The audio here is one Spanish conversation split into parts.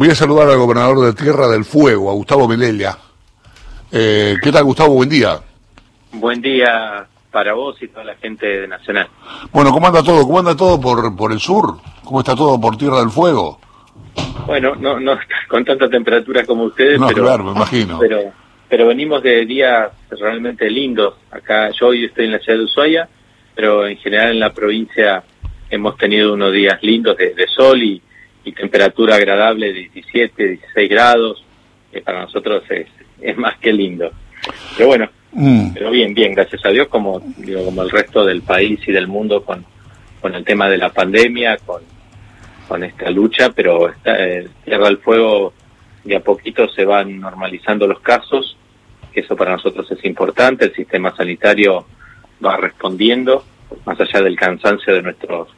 Voy a saludar al gobernador de Tierra del Fuego, a Gustavo Melella. Eh, ¿Qué tal, Gustavo? Buen día. Buen día para vos y toda la gente de Nacional. Bueno, ¿cómo anda todo? ¿Cómo anda todo por, por el sur? ¿Cómo está todo por Tierra del Fuego? Bueno, no, no con tanta temperatura como ustedes, No, pero, claro, me imagino. pero, pero venimos de días realmente lindos. Acá yo hoy estoy en la ciudad de Ushuaia, pero en general en la provincia hemos tenido unos días lindos de, de sol y, y temperatura agradable de 17, 16 grados, que para nosotros es, es más que lindo. Pero bueno, Mm. pero bien, bien, gracias a Dios, como digo, como el resto del país y del mundo con, con el tema de la pandemia, con, con esta lucha, pero está, eh, Tierra del Fuego de a poquito se van normalizando los casos, que eso para nosotros es importante, el sistema sanitario va respondiendo, más allá del cansancio de nuestros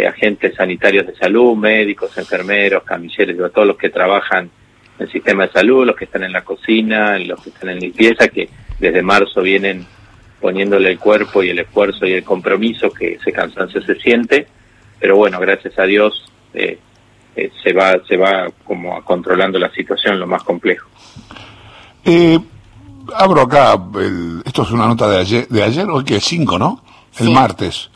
eh, agentes sanitarios de salud, médicos, enfermeros, camilleros, digo, todos los que trabajan en el sistema de salud, los que están en la cocina, los que están en limpieza, que desde marzo vienen poniéndole el cuerpo y el esfuerzo y el compromiso que ese cansancio se siente, pero bueno, gracias a Dios eh, eh, se va se va como controlando la situación lo más complejo. Eh, abro acá, el- esto es una nota de ayer, de ayer hoy que es 5, ¿no? El Sí. martes.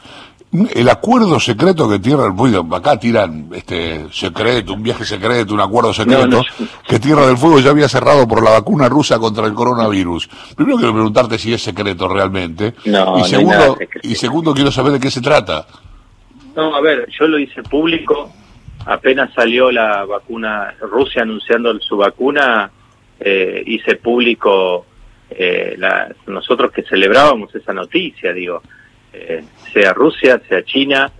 El acuerdo secreto que Tierra del Fuego, acá tiran este secreto, un viaje secreto, un acuerdo secreto, No, no. que Tierra del Fuego ya había cerrado por la vacuna rusa contra el coronavirus. Primero quiero preguntarte si es secreto realmente. No, y segundo, y segundo quiero saber de qué se trata. No, a ver, yo lo hice público, apenas salió la vacuna, Rusia anunciando su vacuna, eh, hice público eh, la- nosotros que celebrábamos esa noticia, digo, eh, sea Rusia, sea China,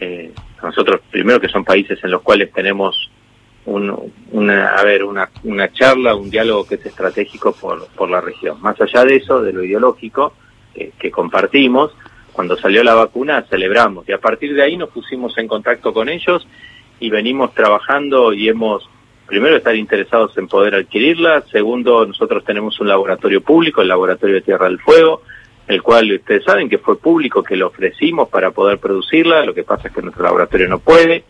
eh, nosotros primero que son países en los cuales tenemos un, una, a ver, una, una charla, un diálogo que es estratégico por, por la región. Más allá de eso, de lo ideológico eh, que compartimos, cuando salió la vacuna celebramos y a partir de ahí nos pusimos en contacto con ellos y venimos trabajando y hemos, primero, estar interesados en poder adquirirla, segundo, nosotros tenemos un laboratorio público, el Laboratorio de Tierra del Fuego, el cual ustedes saben que fue público, que lo ofrecimos para poder producirla, lo que pasa es que nuestro laboratorio no puede.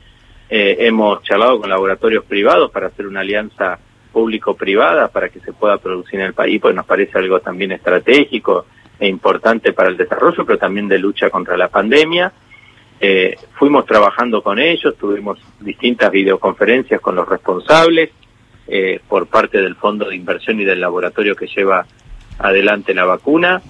Eh, hemos charlado con laboratorios privados para hacer una alianza público-privada para que se pueda producir en el país, pues nos parece algo también estratégico e importante para el desarrollo, pero también de lucha contra la pandemia. Eh, fuimos trabajando con ellos, tuvimos distintas videoconferencias con los responsables eh, por parte del Fondo de Inversión y del laboratorio que lleva adelante la vacuna.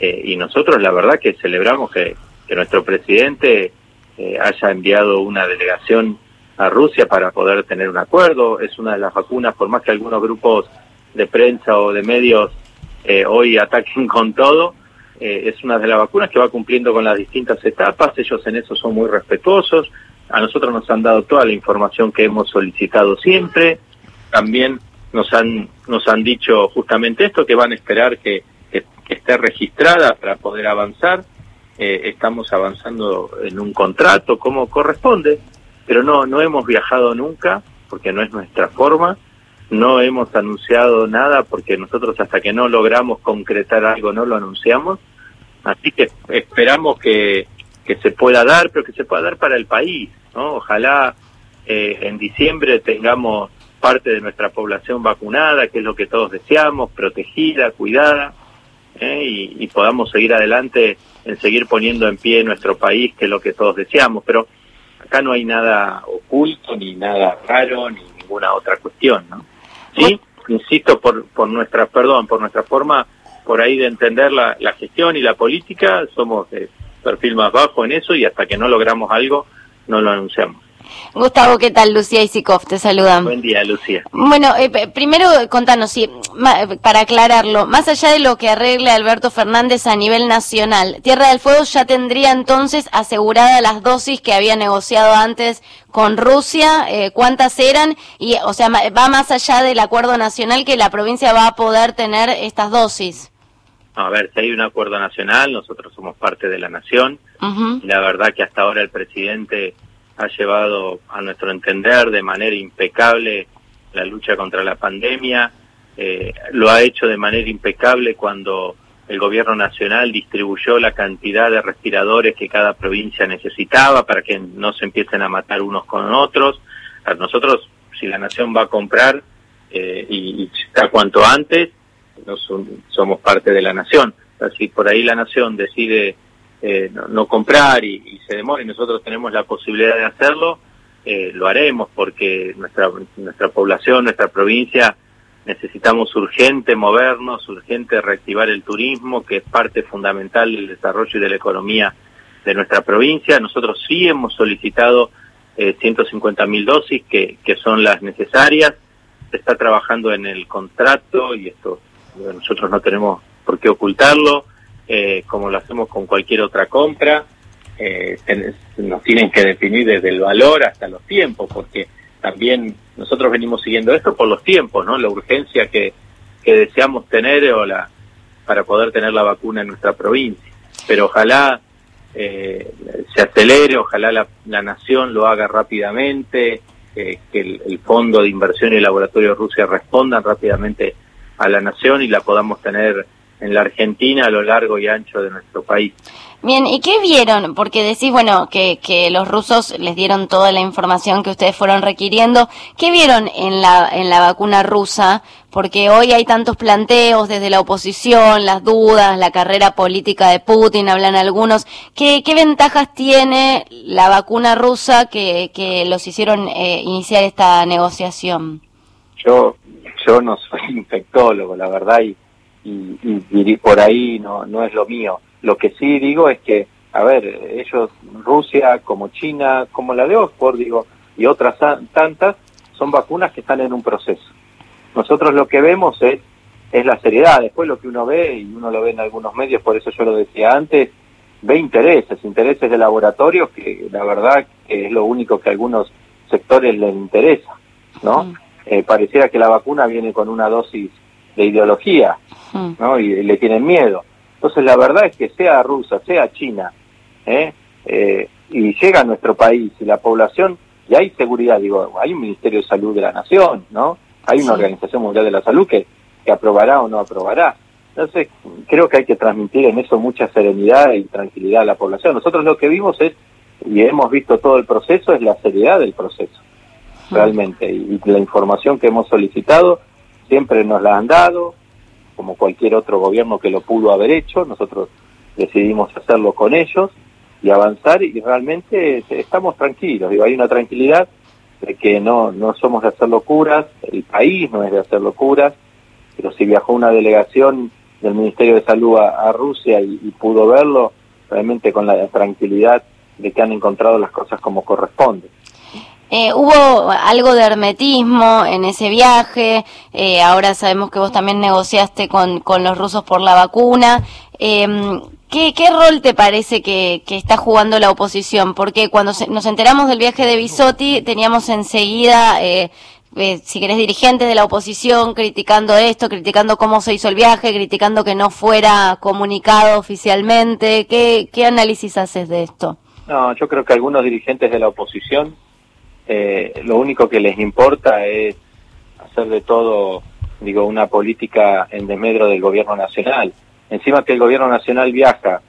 Eh, y nosotros la verdad que celebramos que, nuestro presidente eh, haya enviado una delegación a Rusia para poder tener un acuerdo. Es una de las vacunas, por más que algunos grupos de prensa o de medios eh, hoy ataquen con todo, eh, es una de las vacunas que va cumpliendo con las distintas etapas. Ellos en eso son muy respetuosos. A nosotros nos han dado toda la información que hemos solicitado siempre. También nos han nos han dicho justamente esto que van a esperar que esté registrada para poder avanzar. Eh, estamos avanzando en un contrato como corresponde, pero no no hemos viajado nunca porque no es nuestra forma. No hemos anunciado nada porque nosotros hasta que no logramos concretar algo no lo anunciamos. Así que esperamos que, que se pueda dar, pero que se pueda dar para el país. ¿no? Ojalá eh, en diciembre tengamos parte de nuestra población vacunada, que es lo que todos deseamos, protegida, cuidada, ¿eh? y, y podamos seguir adelante en seguir poniendo en pie nuestro país, que es lo que todos deseamos. Pero acá no hay nada oculto, ni nada raro, ni ninguna otra cuestión, ¿no? Sí, insisto, por, por nuestra, perdón, por nuestra forma por ahí de entender la, la gestión y la política, somos de perfil más bajo en eso y hasta que no logramos algo, no lo anunciamos. Gustavo, ¿qué tal? Lucía Isikov te saludan. Buen día, Lucía. Bueno, eh, primero contanos, si, ma- para aclararlo, más allá de lo que arregle Alberto Fernández a nivel nacional, Tierra del Fuego ya tendría entonces aseguradas las dosis que había negociado antes con Rusia, eh, cuántas eran, y o sea, va más allá del acuerdo nacional que la provincia va a poder tener estas dosis. A ver, si hay un acuerdo nacional, nosotros somos parte de la nación. La verdad que hasta ahora el presidente ha llevado, a nuestro entender, de manera impecable la lucha contra la pandemia. Eh, lo ha hecho de manera impecable cuando el gobierno nacional distribuyó la cantidad de respiradores que cada provincia necesitaba para que no se empiecen a matar unos con otros. A nosotros si la nación va a comprar eh, y, está cuanto antes, no somos parte de la nación. si por ahí la nación decide eh, no, comprar y, se demora y nosotros tenemos la posibilidad de hacerlo, eh, lo haremos porque nuestra, nuestra población, nuestra provincia, necesitamos urgente movernos, urgente reactivar el turismo, que es parte fundamental del desarrollo y de la economía de nuestra provincia. Nosotros sí hemos solicitado eh, 150 mil dosis, que, que son las necesarias. Se está trabajando en el contrato y esto nosotros no tenemos por qué ocultarlo, eh, como lo hacemos con cualquier otra compra. Eh, nos tienen que definir desde el valor hasta los tiempos, porque también nosotros venimos siguiendo esto por los tiempos, ¿no? La urgencia que, que deseamos tener o la, para poder tener la vacuna en nuestra provincia. Pero ojalá eh, se acelere, ojalá la, la, nación lo haga rápidamente, que el, el, Fondo de Inversión y el Laboratorio de Rusia respondan rápidamente a la nación y la podamos tener en la Argentina a lo largo y ancho de nuestro país. Bien, ¿y qué vieron? Porque decís, bueno, que, que los rusos les dieron toda la información que ustedes fueron requiriendo. ¿Qué vieron en la, en la vacuna rusa? Porque hoy hay tantos planteos desde la oposición, las dudas, la carrera política de Putin, hablan algunos. ¿Qué, qué ventajas tiene la vacuna rusa que, que los hicieron eh, iniciar esta negociación? Yo, yo no soy infectólogo, la verdad, y, y, y por ahí no, no es lo mío lo que sí digo es que, a ver, ellos, Rusia, como China, como la de Oxford, digo, y otras tantas, son vacunas que están en un proceso. Nosotros lo que vemos es, es la seriedad. Después lo que uno ve, y uno lo ve en algunos medios, por eso yo lo decía antes, ve intereses, intereses de laboratorios, que la verdad que es lo único que a algunos sectores les interesa, ¿no? Mm. Eh, pareciera que la vacuna viene con una dosis de ideología, mm. ¿no? y le tienen miedo. Entonces la verdad es que sea rusa, sea china, ¿eh? Eh, y llega a nuestro país y la población, y hay seguridad, digo, hay un Ministerio de Salud de la Nación, ¿no? Hay una Organización Mundial de la Salud que, que aprobará o no aprobará. Entonces, creo que hay que transmitir en eso mucha serenidad y tranquilidad a la población. Nosotros lo que vimos es, y hemos visto todo el proceso, es la seriedad del proceso, realmente. y la información que hemos solicitado siempre nos la han dado, como cualquier otro gobierno que lo pudo haber hecho, nosotros decidimos hacerlo con ellos y avanzar y realmente estamos tranquilos, digo, hay una tranquilidad de que no, no somos de hacer locuras, el país no es de hacer locuras, pero si viajó una delegación del Ministerio de Salud a, Rusia y, pudo verlo, realmente con la tranquilidad de que han encontrado las cosas como corresponde. Eh, hubo algo de hermetismo en ese viaje, eh, ahora sabemos que vos también negociaste con, con los rusos por la vacuna. Eh, ¿qué, ¿Qué rol te parece que, que está jugando la oposición? Porque cuando nos enteramos del viaje de Bisotti teníamos enseguida... Eh, eh, si querés, dirigentes de la oposición criticando esto, criticando cómo se hizo el viaje, criticando que no fuera comunicado oficialmente. ¿Qué, qué análisis haces de esto? No, yo creo que algunos dirigentes de la oposición eh, lo único que les importa es hacer de todo, digo, una política en desmedro del gobierno nacional. Encima que el gobierno nacional viaja,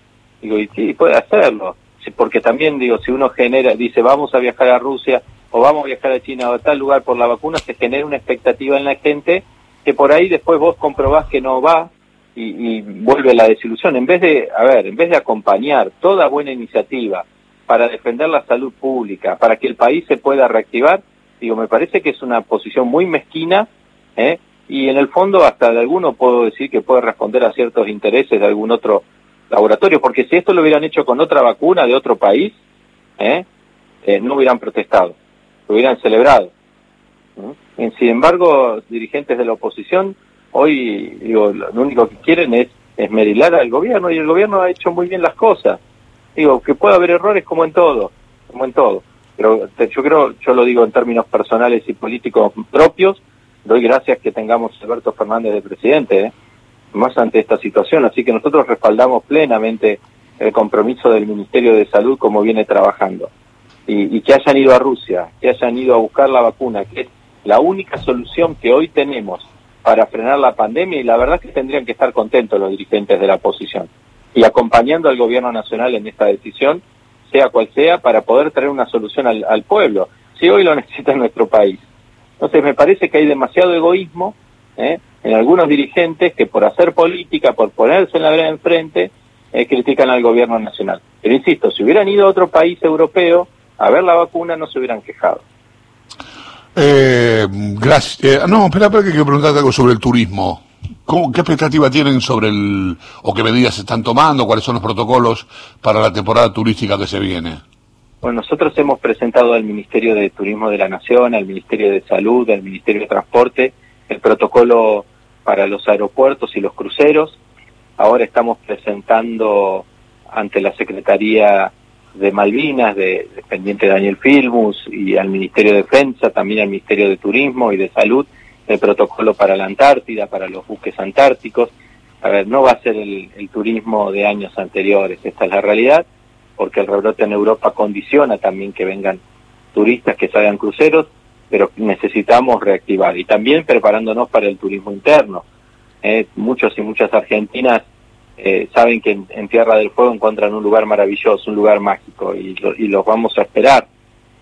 digo, y sí, puede hacerlo, porque también, digo, si uno genera, dice, vamos a viajar a Rusia o vamos a viajar a China o a tal lugar por la vacuna, se genera una expectativa en la gente que por ahí después vos comprobás que no va y, y vuelve la desilusión. En vez de, a ver, en vez de acompañar toda buena iniciativa, para defender la salud pública, para que el país se pueda reactivar, digo, me parece que es una posición muy mezquina, ¿eh? y en el fondo hasta de alguno puedo decir que puede responder a ciertos intereses de algún otro laboratorio, porque si esto lo hubieran hecho con otra vacuna de otro país, ¿eh? Eh, no hubieran protestado, lo hubieran celebrado. sin embargo, dirigentes de la oposición hoy, digo, lo único que quieren es esmerilar al gobierno y el gobierno ha hecho muy bien las cosas. Digo, que puede haber errores como en todo, como en todo. Pero yo creo, yo lo digo en términos personales y políticos propios, doy gracias que tengamos a Alberto Fernández de presidente, ¿eh? más ante esta situación. Así que nosotros respaldamos plenamente el compromiso del Ministerio de Salud como viene trabajando. Y, y, que hayan ido a Rusia, que hayan ido a buscar la vacuna, que es la única solución que hoy tenemos para frenar la pandemia y la verdad es que tendrían que estar contentos los dirigentes de la oposición y acompañando al gobierno nacional en esta decisión, sea cual sea, para poder traer una solución al, pueblo. Si hoy lo necesita nuestro país, Entonces me parece que hay demasiado egoísmo ¿eh? en algunos dirigentes que por hacer política, por ponerse en la vereda enfrente, eh, critican al gobierno nacional. Pero insisto, si hubieran ido a otro país europeo a ver la vacuna, no se hubieran quejado. Eh, gracias. Eh, no, espera, espera que quiero preguntarte algo sobre el turismo. ¿Cómo, ¿Qué expectativa tienen sobre el, o qué medidas se están tomando, cuáles son los protocolos para la temporada turística que se viene? Bueno, nosotros hemos presentado al Ministerio de Turismo de la Nación, al Ministerio de Salud, al Ministerio de Transporte, el protocolo para los aeropuertos y los cruceros. Ahora estamos presentando ante la Secretaría de Malvinas, de, dependiente Daniel Filmus, y al Ministerio de Defensa, también al Ministerio de Turismo y de Salud, el protocolo para la Antártida, para los buques antárticos. A ver, no va a ser el, el turismo de años anteriores, esta es la realidad, porque el rebrote en Europa condiciona también que vengan turistas que salgan cruceros, pero necesitamos reactivar y también preparándonos para el turismo interno. Eh, muchos y muchas argentinas eh, saben que en, Tierra del Fuego encuentran un lugar maravilloso, un lugar mágico y, lo, y los vamos a esperar.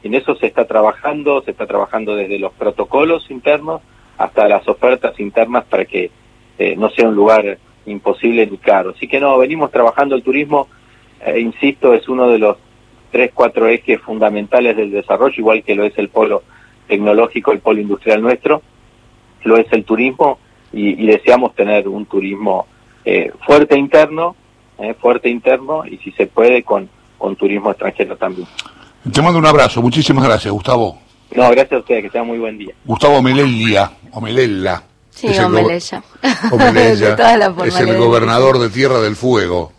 En eso se está trabajando, se está trabajando desde los protocolos internos hasta las ofertas internas para que eh, no sea un lugar imposible ni caro. Así que no, venimos trabajando el turismo, eh, insisto, es uno de los tres, cuatro ejes fundamentales del desarrollo, igual que lo es el polo tecnológico, el polo industrial nuestro, lo es el turismo y, deseamos tener un turismo eh, fuerte interno, eh, fuerte interno y si se puede con, con turismo extranjero también. Te mando un abrazo, muchísimas gracias, Gustavo. No, gracias a ustedes, que tengan muy buen día. Gustavo Melelia, o Melella. Sí, es el, es el gobernador de Tierra del Fuego.